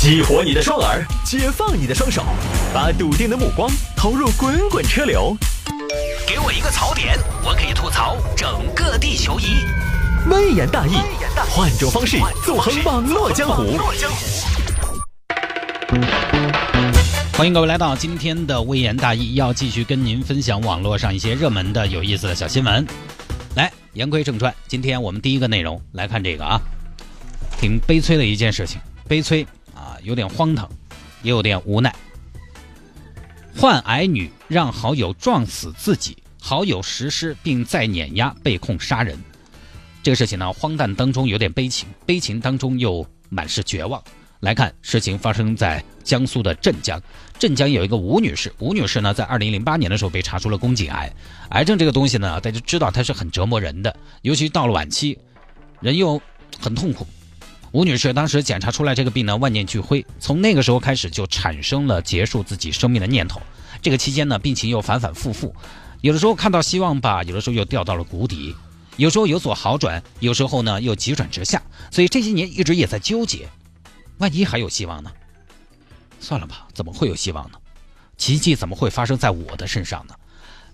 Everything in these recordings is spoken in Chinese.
激活你的双耳，解放你的双手，把笃定的目光投入滚滚车流。给我一个槽点，我可以吐槽整个地球仪。微言大义，换种方式纵横网络江湖。欢迎各位来到今天的微言大义，要继续跟您分享网络上一些热门的、有意思的小新闻。来，言归正传，今天我们第一个内容来看这个啊，挺悲催的一件事情，悲催啊，有点荒唐，也有点无奈。患癌女让好友撞死自己，好友实施并再碾压，被控杀人。这个事情呢，荒诞当中有点悲情，悲情当中又满是绝望。来看事情发生在江苏的镇江，镇江有一个吴女士，吴女士呢在二零零八年的时候被查出了宫颈癌，癌症这个东西呢，大家知道它是很折磨人的，尤其到了晚期，人又很痛苦。吴女士当时检查出来这个病呢，万念俱灰，从那个时候开始就产生了结束自己生命的念头。这个期间呢，病情又反反复复，有的时候看到希望吧，有的时候又掉到了谷底，有时候有所好转，有时候呢又急转直下，所以这些年一直也在纠结。万一还有希望呢？算了吧，怎么会有希望呢？奇迹怎么会发生在我的身上呢？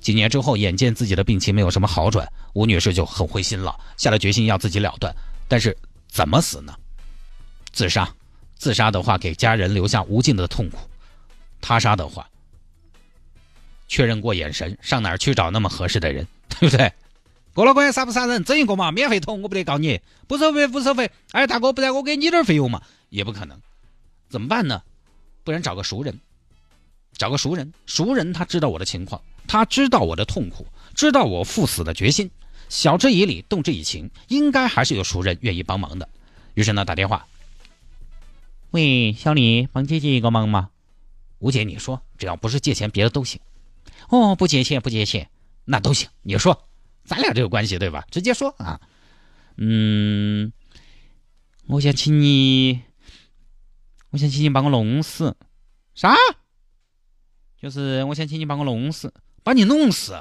几年之后，眼见自己的病情没有什么好转，吴女士就很灰心了，下了决心要自己了断。但是怎么死呢？自杀，自杀的话给家人留下无尽的痛苦；他杀的话，确认过眼神，上哪儿去找那么合适的人，对不对？过了关杀不杀人，整一个嘛，免费捅，我不得告你，不收费不收费。哎，大哥，不然我给你点费用嘛？也不可能，怎么办呢？不然找个熟人，找个熟人，熟人他知道我的情况，他知道我的痛苦，知道我赴死的决心，晓之以理，动之以情，应该还是有熟人愿意帮忙的。于是呢，打电话，喂，小李，帮姐姐一个忙嘛？吴姐，你说，只要不是借钱，别的都行。哦，不借钱，不借钱，那都行。你说，咱俩这个关系对吧？直接说啊。嗯，我想请你。我想请你把我弄死，啥？就是我想请你把我弄死，把你弄死。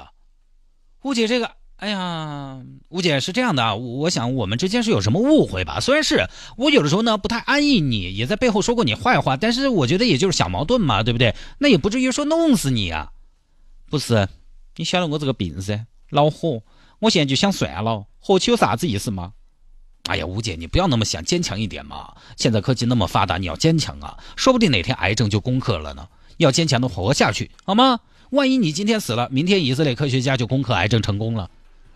吴姐，这个，哎呀，吴姐是这样的啊，我想我们之间是有什么误会吧？虽然是我有的时候呢不太安逸你，也在背后说过你坏话，但是我觉得也就是小矛盾嘛，对不对？那也不至于说弄死你啊。不是，你晓得我这个病噻，恼火，我现在就想算了，活起有啥子意思吗？哎呀，吴姐，你不要那么想，坚强一点嘛！现在科技那么发达，你要坚强啊！说不定哪天癌症就攻克了呢。要坚强的活下去，好吗？万一你今天死了，明天以色列科学家就攻克癌症成功了，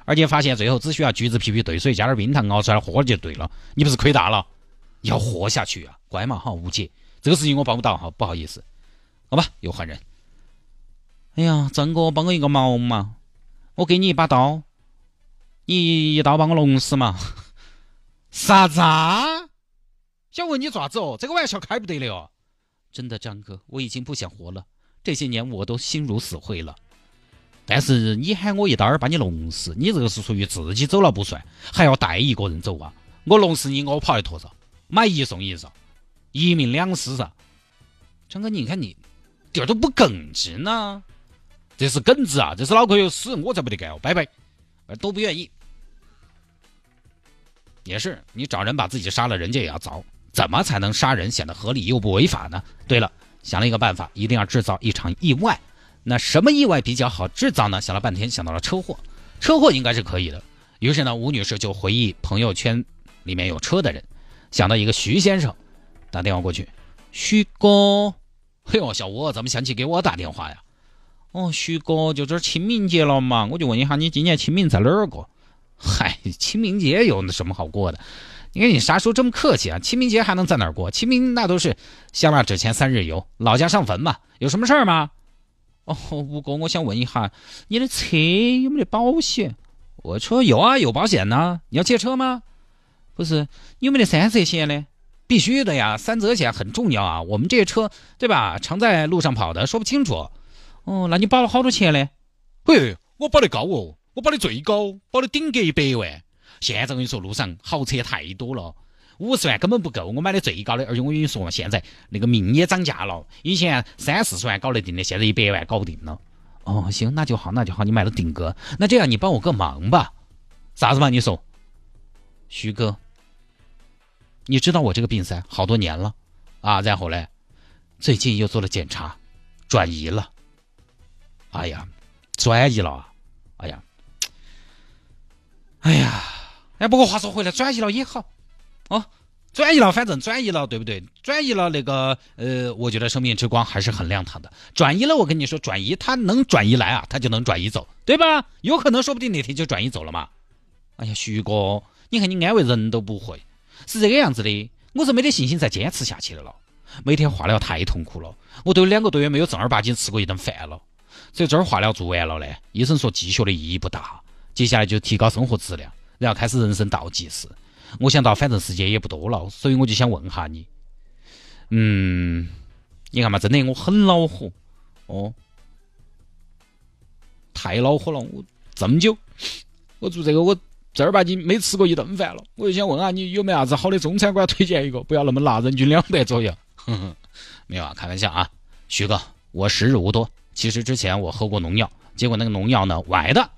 而且发现最后只需要橘子皮皮兑水加点冰糖熬出来喝就对了，你不是亏大了？要活下去啊！乖嘛哈，吴姐，这个事情我帮不到哈，不好意思，好吧，又换人。哎呀，张哥，帮我一个忙嘛！我给你一把刀，你一刀把我弄死嘛！啥子？啊？想问你爪子哦？这个玩笑开不得了哦！真的，张哥，我已经不想活了。这些年我都心如死灰了。但是你喊我一刀把你弄死，你这个是属于自己走了不算，还要带一个人走啊！我弄死你，我跑一坨噻，买一送一噻，一命两失噻。张哥，你看你点儿都不耿直呢，这是耿直啊！这是脑壳有屎，我才不得干哦！拜拜，都不愿意。也是，你找人把自己杀了，人家也要遭。怎么才能杀人显得合理又不违法呢？对了，想了一个办法，一定要制造一场意外。那什么意外比较好制造呢？想了半天，想到了车祸。车祸应该是可以的。于是呢，吴女士就回忆朋友圈里面有车的人，想到一个徐先生，打电话过去。徐哥，嘿呦，小吴怎么想起给我打电话呀？哦，徐哥，就这清明节了嘛，我就问一下你今年清明在哪儿过？嗨，清明节有什么好过的？你看你啥时候这么客气啊？清明节还能在哪儿过？清明那都是香蜡纸钱三日游，老家上坟嘛。有什么事儿吗？哦，吴哥，我想问一下，你的车有没得保险？我车有啊，有保险呢。你要借车吗？不是，有没得三责险呢？必须的呀，三责险很重要啊。我们这些车对吧，常在路上跑的，说不清楚。哦，那你保了好多钱呢？嘿，我保的高哦。我保的最高，保的顶格一百万。现在我跟你说，路上豪车太多了，五十万根本不够。我买的最高的，而且我跟你说嘛，现在那个命也涨价了。以前三四十万搞得定的，现在一百万搞不定了。哦，行，那就好，那就好，你买了顶格。那这样，你帮我个忙吧。啥子嘛？你说，徐哥，你知道我这个病噻，好多年了。啊，然后呢，最近又做了检查，转移了。哎呀，转移了！哎呀，哎呀，哎，不过话说回来，转移了也好，哦，转移了，反正转移了，对不对？转移了那个，呃，我觉得生命之光还是很亮堂的。转移了，我跟你说，转移它能转移来啊，它就能转移走，对吧？有可能，说不定那天就转移走了嘛。哎呀，徐哥，你看你安慰人都不会，是这个样子的。我是没得信心再坚持下去的了。每天化疗太痛苦了，我都有两个多月没有正儿八经吃过一顿饭了。所以这儿化疗做完了呢，医生说继续的意义不大，接下来就提高生活质量，然后开始人生倒计时。我想到反正时间也不多了，所以我就想问下你，嗯，你看嘛，真的我很恼火哦，太恼火了！我这么久，我做这个我。正儿八经没吃过一顿饭了，我就想问下你有没有啥子好的中餐馆推荐一个，不要那么辣，人均两百左右。没有啊，开玩笑啊，徐哥，我时日无多。其实之前我喝过农药，结果那个农药呢崴的，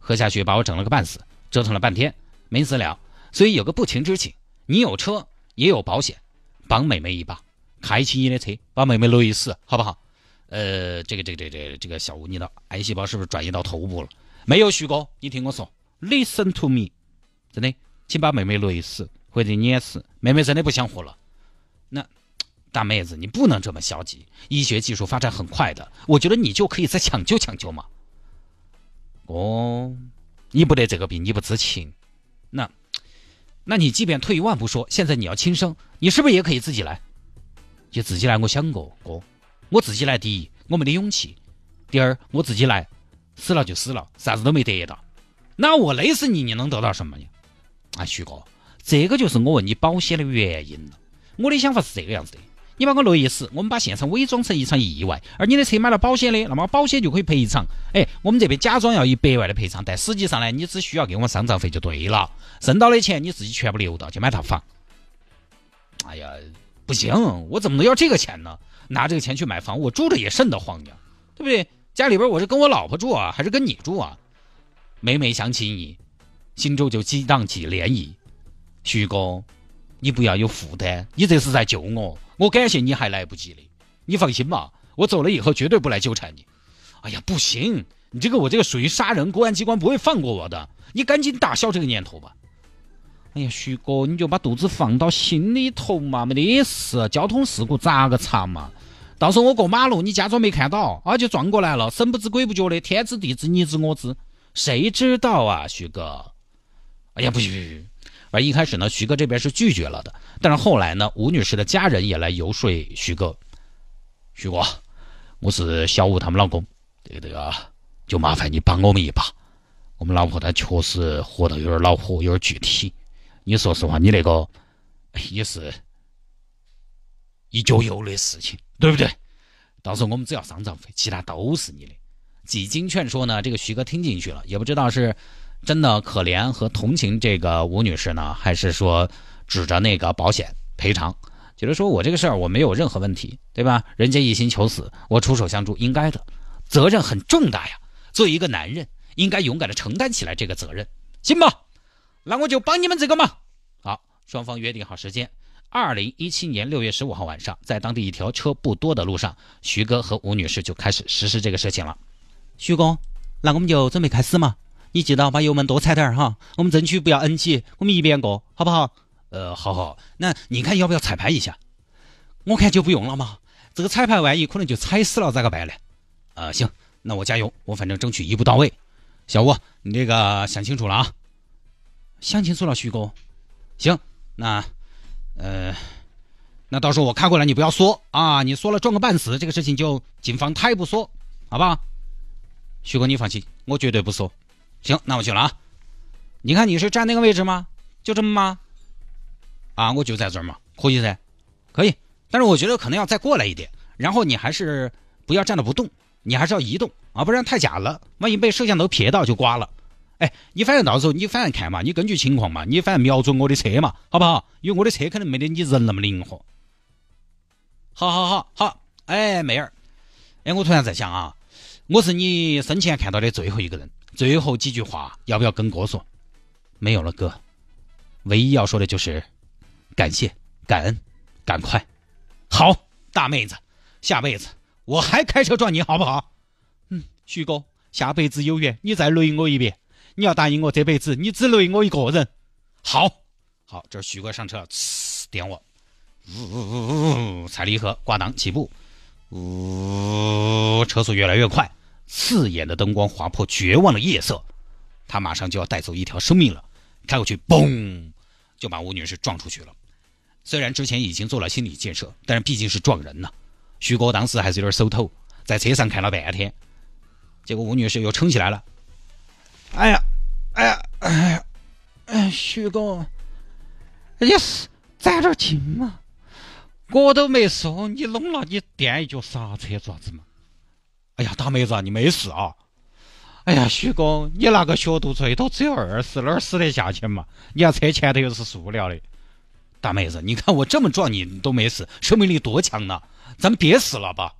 喝下去把我整了个半死，折腾了半天没死了。所以有个不情之请，你有车也有保险，帮妹妹一把，开起你的车，把妹妹累死，好不好？呃，这个这个这个这个小吴，你的癌细胞是不是转移到头部了？没有，徐哥，你听我说。Listen to me，真的，请把妹妹累死或者碾死。妹妹真的不想活了。那大妹子，你不能这么消极。医学技术发展很快的，我觉得你就可以再抢救抢救嘛。哦，你不得这个病，你不知情。那，那你即便退一万步说，现在你要轻生，你是不是也可以自己来？就自己来，我想过，哥，我自己来。第一，我没得勇气；第二，我自己来，死了就死了，啥子都没得到。那我勒死你，你能得到什么呀？啊，徐哥，这个就是我问你保险的原因了。我的想法是这个样子的：你把我累死，我们把现场伪装成一场意外，而你的车买了保险的，那么保险就可以赔偿。哎，我们这边假装要一百万的赔偿，但实际上呢，你只需要给我们丧葬费就对了。挣到的钱你自己全部留到去买套房。哎呀，不行，我怎么能要这个钱呢？拿这个钱去买房，我住着也瘆得慌呀，对不对？家里边我是跟我老婆住啊，还是跟你住啊？每每想起你，心中就激荡起涟漪。徐哥，你不要有负担，你这是在救我，我感谢你还来不及的。你放心吧，我走了以后绝对不来纠缠你。哎呀，不行，你这个我这个属于杀人，公安机关不会放过我的。你赶紧打消这个念头吧。哎呀，徐哥，你就把肚子放到心里头嘛，没得事。交通事故咋个查嘛？到时候我过马路，你假装没看到，啊，就撞过来了，神不知鬼不觉的，天知地知，你知我知。谁知道啊，徐哥？哎呀，不行不行！而一开始呢，徐哥这边是拒绝了的。但是后来呢，吴女士的家人也来游说徐哥。徐哥，我是小吴他们老公，这个这个，就麻烦你帮我们一把。我们老婆她确实活得有点恼火，有点具体。你说实话，你那个也是一脚油的事情，对不对？到时候我们只要丧葬费，其他都是你的。几经劝说呢，这个徐哥听进去了，也不知道是真的可怜和同情这个吴女士呢，还是说指着那个保险赔偿，觉得说我这个事儿我没有任何问题，对吧？人家一心求死，我出手相助应该的，责任很重大呀。作为一个男人，应该勇敢的承担起来这个责任，行吧？那我就帮你们这个忙。好，双方约定好时间，二零一七年六月十五号晚上，在当地一条车不多的路上，徐哥和吴女士就开始实施这个事情了。徐工，那我们就准备开始嘛。你记得把油门多踩点儿哈，我们争取不要 N 级，我们一边过，好不好？呃，好好。那你看要不要彩排一下？我看就不用了嘛。这个彩排万一可能就踩死了，咋个办呢？啊，行，那我加油，我反正争取一步到位。小吴，你这个想清楚了啊？想清楚了，徐哥。行，那，呃，那到时候我开过来，你不要说啊，你说了撞个半死，这个事情就警方他也不说，好不好？徐哥，你放心，我绝对不说。行，那我去了啊。你看你是站那个位置吗？就这么吗？啊，我就在这儿嘛，可以噻，可以。但是我觉得可能要再过来一点，然后你还是不要站着不动，你还是要移动啊，不然太假了，万一被摄像头瞥到就刮了。哎，你反正到时候你反正看嘛，你根据情况嘛，你反正瞄准我的车嘛，好不好？因为我的车可能没得你人那么灵活。好好好好，哎，妹儿，哎，我突然在想啊。我是你生前看到的最后一个人，最后几句话要不要跟哥说？没有了，哥，唯一要说的就是感谢、感恩、赶快。好。大妹子，下辈子我还开车撞你好不好？嗯，徐哥，下辈子有缘，你再雷我一遍。你要答应我，这辈子你只雷我一个人。好，好，这徐哥上车，呲，点我，呜呜呜呜，踩离合，挂档起步，呜，车速越来越快，刺眼的灯光划破绝望的夜色，他马上就要带走一条生命了，开过去，嘣，就把吴女士撞出去了。虽然之前已经做了心理建设，但是毕竟是撞人呐。徐哥当时还是有点手抖，在车上看了半天，结果吴女士又撑起来了。哎呀，哎呀，哎呀，哎，徐哥，你是攒点劲嘛？我都没说，你弄了你垫一脚刹车做啥子嘛？哎呀，大妹子，你没事啊？哎呀，徐哥，你那个学徒最多只有二十，哪儿死得下去嘛？你要车前头又是塑料的。大妹子，你看我这么壮，你都没死，生命力多强呢？咱们别死了吧？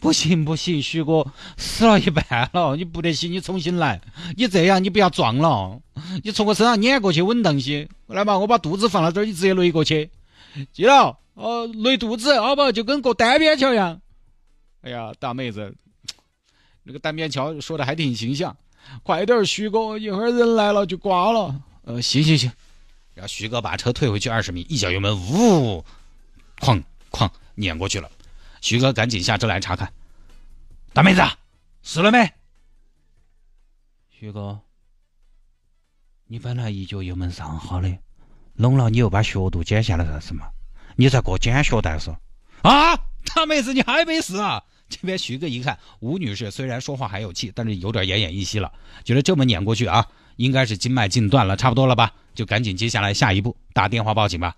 不行不行，徐哥死了一半了，你不得行，你重新来。你这样，你不要撞了，你从我身上碾过去稳当些。来嘛，我把肚子放到这儿，你直接勒过去。记了，哦，勒肚子，好不？就跟过单边桥一样。哎呀，大妹子，这个单边桥说的还挺形象。快点，徐哥，一会儿人来了就挂了。呃，行行行。然后徐哥把车退回去二十米，一脚油门，呜，哐哐碾过去了。徐哥赶紧下车来查看，大妹子死了没？徐哥，你本来一脚油门上好的，弄了你又把学度减下来了是吗？你再过减学带是？啊，大妹子你还没死啊？这边徐哥一看，吴女士虽然说话还有气，但是有点奄奄一息了，觉得这么碾过去啊。应该是经脉尽断了，差不多了吧？就赶紧接下来下一步打电话报警吧。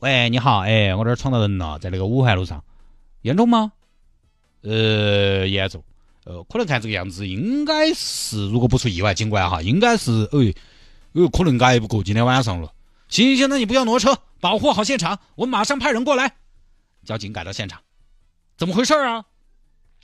喂，你好，哎，我这儿闯到人了，在那个五环路上，严重吗？呃，严重，呃，可能看这个样子，应该是如果不出意外，警官哈，应该是，哎，呃，可能挨不过今天晚上了。行行，那你不要挪车，保护好现场，我马上派人过来。交警赶到现场，怎么回事啊？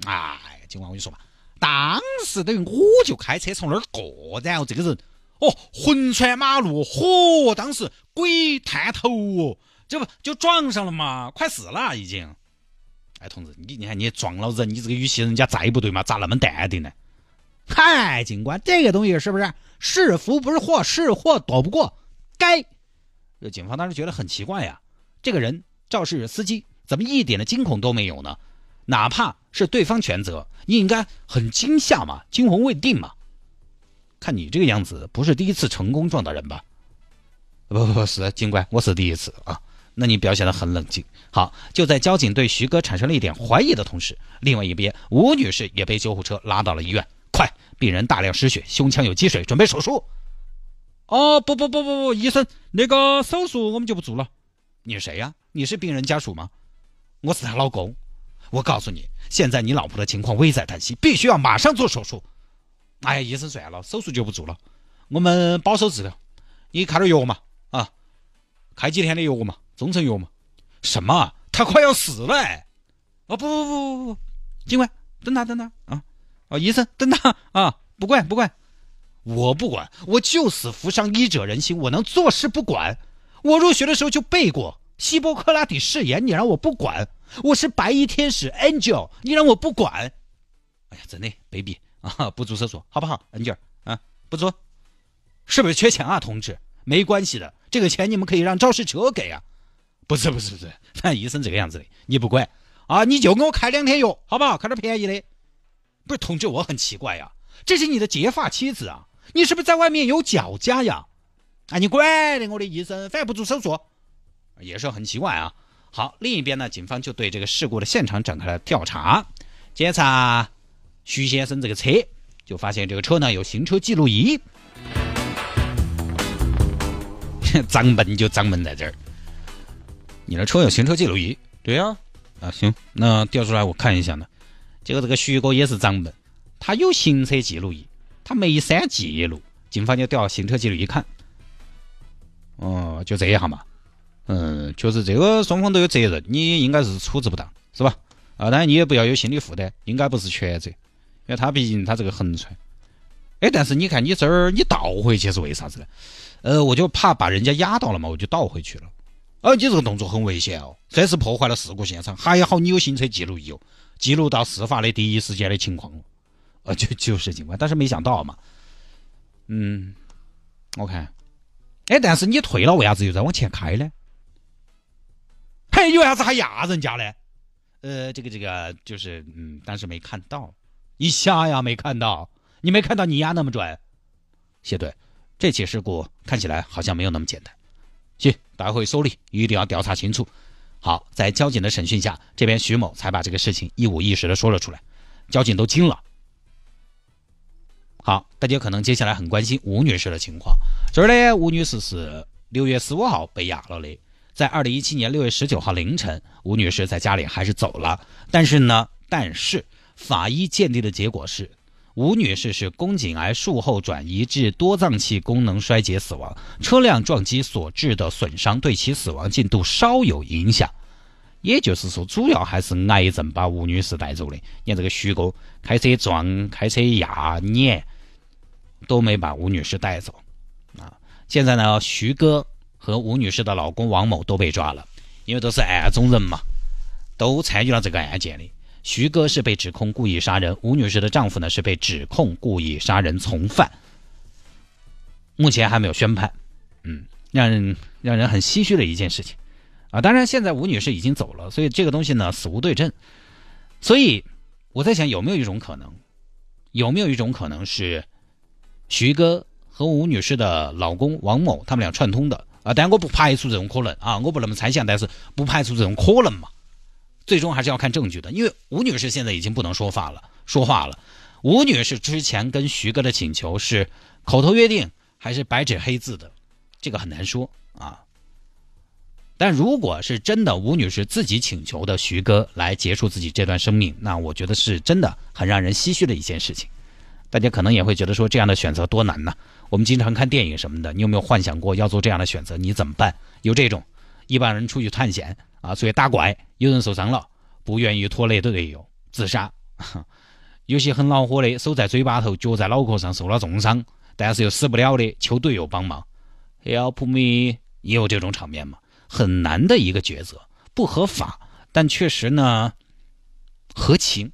哎，警官，我跟你说吧。当时等于我就开车从那儿过，然后这个人哦横穿马路，嚯！当时鬼探头哦，这不就撞上了嘛？快死了已经。哎，同志，你你看你撞了人，你这个语气人家再不对嘛？咋那么淡定呢？嗨，警官，这个东西是不是是福不是祸，是祸躲不过？该。这警方当时觉得很奇怪呀，这个人肇事司机怎么一点的惊恐都没有呢？哪怕是对方全责，你应该很惊吓嘛，惊魂未定嘛。看你这个样子，不是第一次成功撞到人吧？不不不是，警官，我是第一次啊。那你表现得很冷静。好，就在交警对徐哥产生了一点怀疑的同时，另外一边吴女士也被救护车拉到了医院。快，病人大量失血，胸腔有积水，准备手术。哦，不不不不不，医生，那个手术我们就不做了。你是谁呀？你是病人家属吗？我是她老公。我告诉你，现在你老婆的情况危在旦夕，必须要马上做手术。哎呀，医生算了，手术就不做了，我们保守治疗。你开点药嘛，啊，开几天的药嘛，中成药嘛。什么？他快要死了？哦不不不不不，警官，等他等他啊！哦，医生等他啊！不管不管，我不管，我就死扶伤医者仁心，我能坐视不管？我入学的时候就背过希波克拉底誓言，你让我不管？我是白衣天使 Angel，你让我不管？哎呀，真的，baby 啊，不做手术好不好？Angel 啊，不做，是不是缺钱啊，同志？没关系的，这个钱你们可以让肇事者给啊。不是不是不是，反正医生这个样子的，你不管啊，你就给我开两天药，好不好？开点便宜的。不是，同志，我很奇怪呀，这是你的结发妻子啊，你是不是在外面有脚家呀？啊，你管的，我的医生，反正不做手术，也是很奇怪啊。好，另一边呢，警方就对这个事故的现场展开了调查，检查徐先生这个车，就发现这个车呢有行车记录仪，脏门就脏门在这儿，你的车有行车记录仪？对呀，啊行，那调出来我看一下呢。结果这个徐哥也是脏门，他有行车记录仪，他没删记录，警方就调行车记录仪看，哦，就这样嘛。嗯，确实这个双方都有责任，你应该是处置不当，是吧？啊，当然你也不要有心理负担，应该不是全责，因为他毕竟他这个横穿。哎，但是你看你这儿你倒回去是为啥子呢？呃，我就怕把人家压到了嘛，我就倒回去了。哦，你这个动作很危险哦，算是破坏了事故现场。还好你有行车记录仪哦，记录到事发的第一时间的情况哦。呃，就就是情况，但是没想到嘛。嗯，我看，哎，但是你退了，为啥子又在往前开呢？你为啥子还压人家呢？呃，这个这个就是，嗯，当时没看到，你瞎呀？没看到？你没看到你压那么准？谢队，这起事故看起来好像没有那么简单。行，待会受理，一定要调查清楚。好，在交警的审讯下，这边徐某才把这个事情一五一十的说了出来，交警都惊了。好，大家可能接下来很关心吴女士的情况。这儿呢，吴女士是六月十五号被压了的。在二零一七年六月十九号凌晨，吴女士在家里还是走了。但是呢，但是法医鉴定的结果是，吴女士是宫颈癌术后转移至多脏器功能衰竭死亡，车辆撞击所致的损伤对其死亡进度稍有影响。也就是说，主要还是癌症把吴女士带走的。你看这个徐哥开车撞、开车压碾，都没把吴女士带走。啊，现在呢，徐哥。和吴女士的老公王某都被抓了，因为都是案中人嘛，都参与了这个案件里。徐哥是被指控故意杀人，吴女士的丈夫呢是被指控故意杀人从犯，目前还没有宣判。嗯，让人让人很唏嘘的一件事情啊！当然，现在吴女士已经走了，所以这个东西呢死无对证。所以我在想，有没有一种可能，有没有一种可能是徐哥和吴女士的老公王某他们俩串通的？啊，但我不排除这种可能啊，我不那么猜想，但是不排除这种可能嘛。最终还是要看证据的，因为吴女士现在已经不能说话了，说话了。吴女士之前跟徐哥的请求是口头约定还是白纸黑字的，这个很难说啊。但如果是真的，吴女士自己请求的徐哥来结束自己这段生命，那我觉得是真的很让人唏嘘的一件事情。大家可能也会觉得说这样的选择多难呢？我们经常看电影什么的，你有没有幻想过要做这样的选择？你怎么办？有这种一般人出去探险啊，出去打怪，有人受伤了，不愿意拖累队友，自杀；有些很恼火的，手在嘴巴头，脚在脑壳上受了重伤，但是又死不了的，求队友帮忙。Help me，也有这种场面嘛？很难的一个抉择，不合法，但确实呢，合情。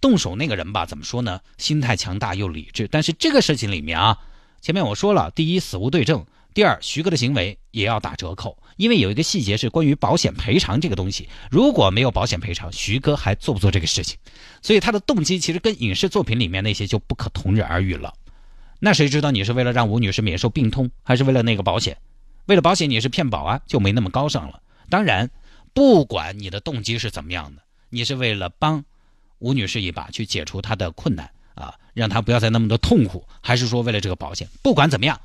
动手那个人吧，怎么说呢？心态强大又理智。但是这个事情里面啊，前面我说了，第一死无对证，第二徐哥的行为也要打折扣，因为有一个细节是关于保险赔偿这个东西。如果没有保险赔偿，徐哥还做不做这个事情？所以他的动机其实跟影视作品里面那些就不可同日而语了。那谁知道你是为了让吴女士免受病痛，还是为了那个保险？为了保险你是骗保啊，就没那么高尚了。当然，不管你的动机是怎么样的，你是为了帮。吴女士一把去解除她的困难啊，让他不要再那么多痛苦，还是说为了这个保险？不管怎么样，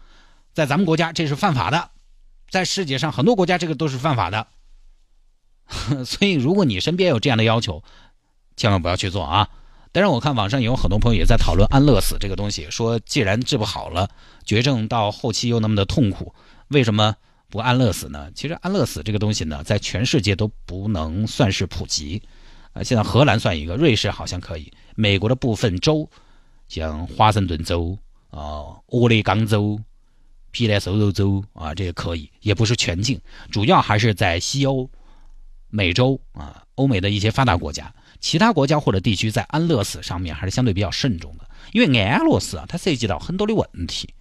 在咱们国家这是犯法的，在世界上很多国家这个都是犯法的。所以，如果你身边有这样的要求，千万不要去做啊！当然，我看网上也有很多朋友也在讨论安乐死这个东西，说既然治不好了，绝症到后期又那么的痛苦，为什么不安乐死呢？其实安乐死这个东西呢，在全世界都不能算是普及。啊，现在荷兰算一个，瑞士好像可以，美国的部分州，像华盛顿州啊、俄勒冈州、皮莱索州州啊，这个可以，也不是全境，主要还是在西欧、美洲啊、欧美的一些发达国家，其他国家或者地区在安乐死上面还是相对比较慎重的，因为安乐死啊，它涉及到很多的问题。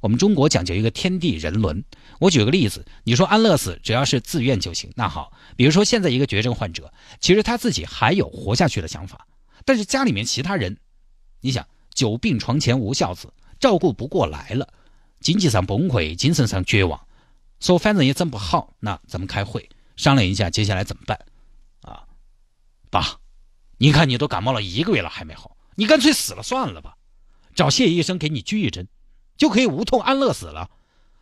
我们中国讲究一个天地人伦。我举个例子，你说安乐死只要是自愿就行，那好，比如说现在一个绝症患者，其实他自己还有活下去的想法，但是家里面其他人，你想久病床前无孝子，照顾不过来了，经济上崩溃，精神上绝望，说反正也整不好，那咱们开会商量一下接下来怎么办？啊，爸，你看你都感冒了一个月了还没好，你干脆死了算了吧，找谢医生给你鞠一针。就可以无痛安乐死了。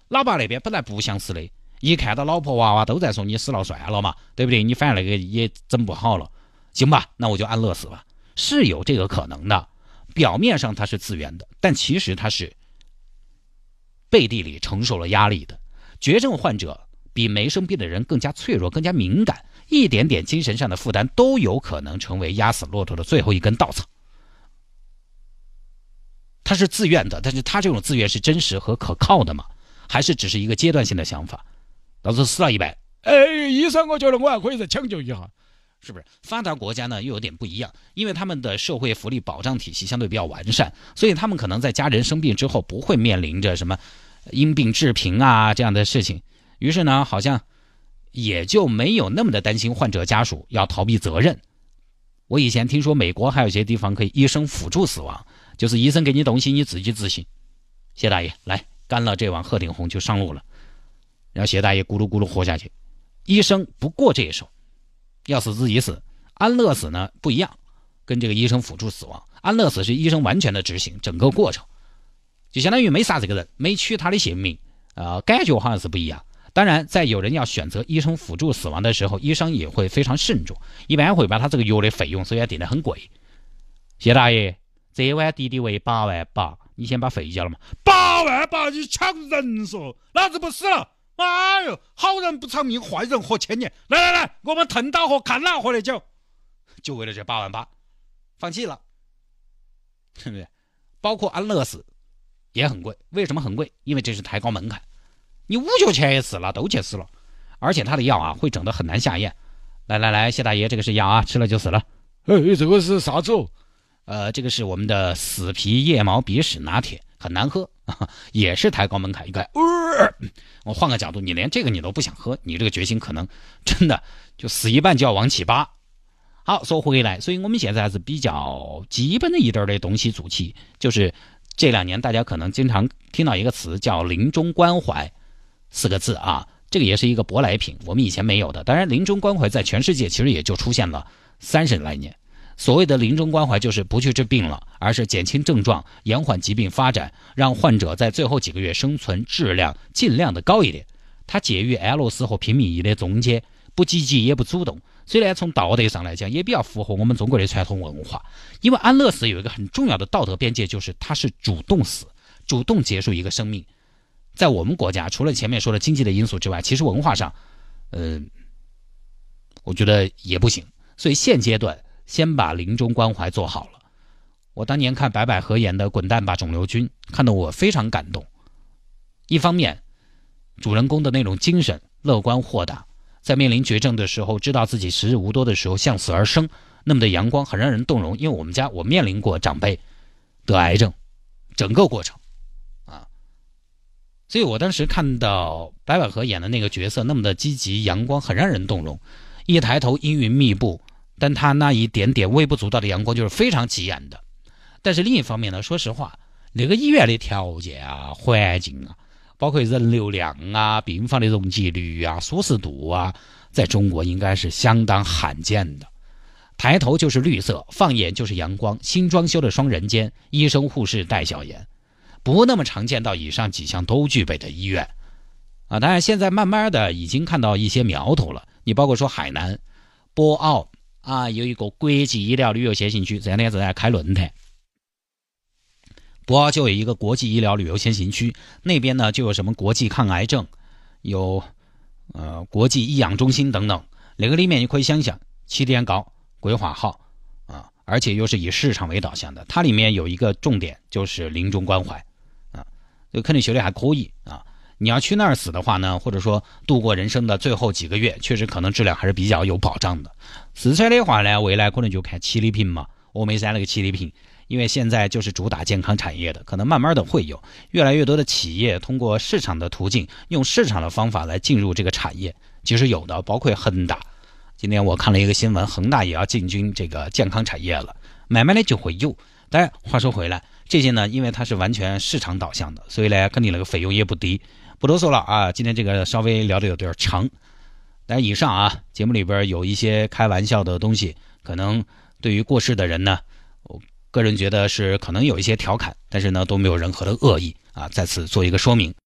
老爸那边本来不想死的，一看到老婆娃娃都在说你死了算了嘛，对不对？你反正那个也整不好了，行吧？那我就安乐死吧，是有这个可能的。表面上他是自愿的，但其实他是背地里承受了压力的。绝症患者比没生病的人更加脆弱，更加敏感，一点点精神上的负担都有可能成为压死骆驼的最后一根稻草。他是自愿的，但是他这种自愿是真实和可靠的吗？还是只是一个阶段性的想法？老子死了一百，哎，医生，我觉得我还可以再抢救一下。是不是发达国家呢？又有点不一样，因为他们的社会福利保障体系相对比较完善，所以他们可能在家人生病之后不会面临着什么因病致贫啊这样的事情。于是呢，好像也就没有那么的担心患者家属要逃避责任。我以前听说美国还有些地方可以医生辅助死亡，就是医生给你东西你自己执行。谢大爷，来干了这碗鹤顶红就上路了，然后谢大爷咕噜咕噜活下去，医生不过这一手。要死自己死，安乐死呢不一样，跟这个医生辅助死亡。安乐死是医生完全的执行整个过程，就相当于没杀这个人，没取他的性命，呃，感觉好像是不一样。当然，在有人要选择医生辅助死亡的时候，医生也会非常慎重，一般会把他这个药的费用首先定得很贵。谢大爷，这碗敌敌畏八万八，你先把费交了嘛？八万八，你抢人说，老子不死了。哎呦，好人不长命，坏人活千年。来来来，我们腾到喝，看哪喝的酒，就为了这八万八，放弃了，对不对？包括安乐死也很贵，为什么很贵？因为这是抬高门槛，你五角钱也死了都去死了。而且他的药啊，会整得很难下咽。来来来，谢大爷，这个是药啊，吃了就死了。哎，这个是啥子？呃，这个是我们的死皮腋毛鼻屎拿铁，很难喝，也是抬高门槛一个。我换个角度，你连这个你都不想喝，你这个决心可能真的就死一半就要往起扒。好，说回来，所以我们现在还是比较基本的一点的东西做起，就是这两年大家可能经常听到一个词叫“临终关怀”四个字啊，这个也是一个舶来品，我们以前没有的。当然，临终关怀在全世界其实也就出现了三十来年。所谓的临终关怀，就是不去治病了，而是减轻症状，延缓疾病发展，让患者在最后几个月生存质量尽量的高一点。它介于安乐死和拼命医的中间，不积极也不主动。所以呢，从道德上来讲，也比较符合我们中国的传统文化。因为安乐死有一个很重要的道德边界，就是它是主动死，主动结束一个生命。在我们国家，除了前面说的经济的因素之外，其实文化上，嗯，我觉得也不行。所以现阶段。先把临终关怀做好了。我当年看白百合演的《滚蛋吧，肿瘤君》，看得我非常感动。一方面，主人公的那种精神乐观豁达，在面临绝症的时候，知道自己时日无多的时候，向死而生，那么的阳光，很让人动容。因为我们家我面临过长辈得癌症，整个过程啊，所以我当时看到白百合演的那个角色那么的积极阳光，很让人动容。一抬头，阴云密布。但他那一点点微不足道的阳光就是非常急眼的。但是另一方面呢，说实话，那个医院的条件啊、环境啊，包括人流量啊、病房的容积率啊、舒适度啊，在中国应该是相当罕见的。抬头就是绿色，放眼就是阳光，新装修的双人间，医生护士带笑颜，不那么常见到以上几项都具备的医院啊。当然，现在慢慢的已经看到一些苗头了。你包括说海南、博鳌。啊，有一个国际医疗旅游先行区，这两天正在开论坛。博鳌就有一个国际医疗旅游先行区，那边呢就有什么国际抗癌症，有呃国际医养中心等等。那个里面你可以想想，起点高，规划好啊，而且又是以市场为导向的。它里面有一个重点就是临终关怀啊，就肯定修的还可以啊。你要去那儿死的话呢，或者说度过人生的最后几个月，确实可能质量还是比较有保障的。四川的话呢，未来可能就看七里坪嘛，峨眉山那个七里坪，因为现在就是主打健康产业的，可能慢慢的会有越来越多的企业通过市场的途径，用市场的方法来进入这个产业。其实有的，包括恒大，今天我看了一个新闻，恒大也要进军这个健康产业了，慢慢的就会有。当然，话说回来，这些呢，因为它是完全市场导向的，所以呢，肯定那个费用也不低。不多说了啊，今天这个稍微聊的有点长，但以上啊节目里边有一些开玩笑的东西，可能对于过世的人呢，我个人觉得是可能有一些调侃，但是呢都没有任何的恶意啊，在此做一个说明。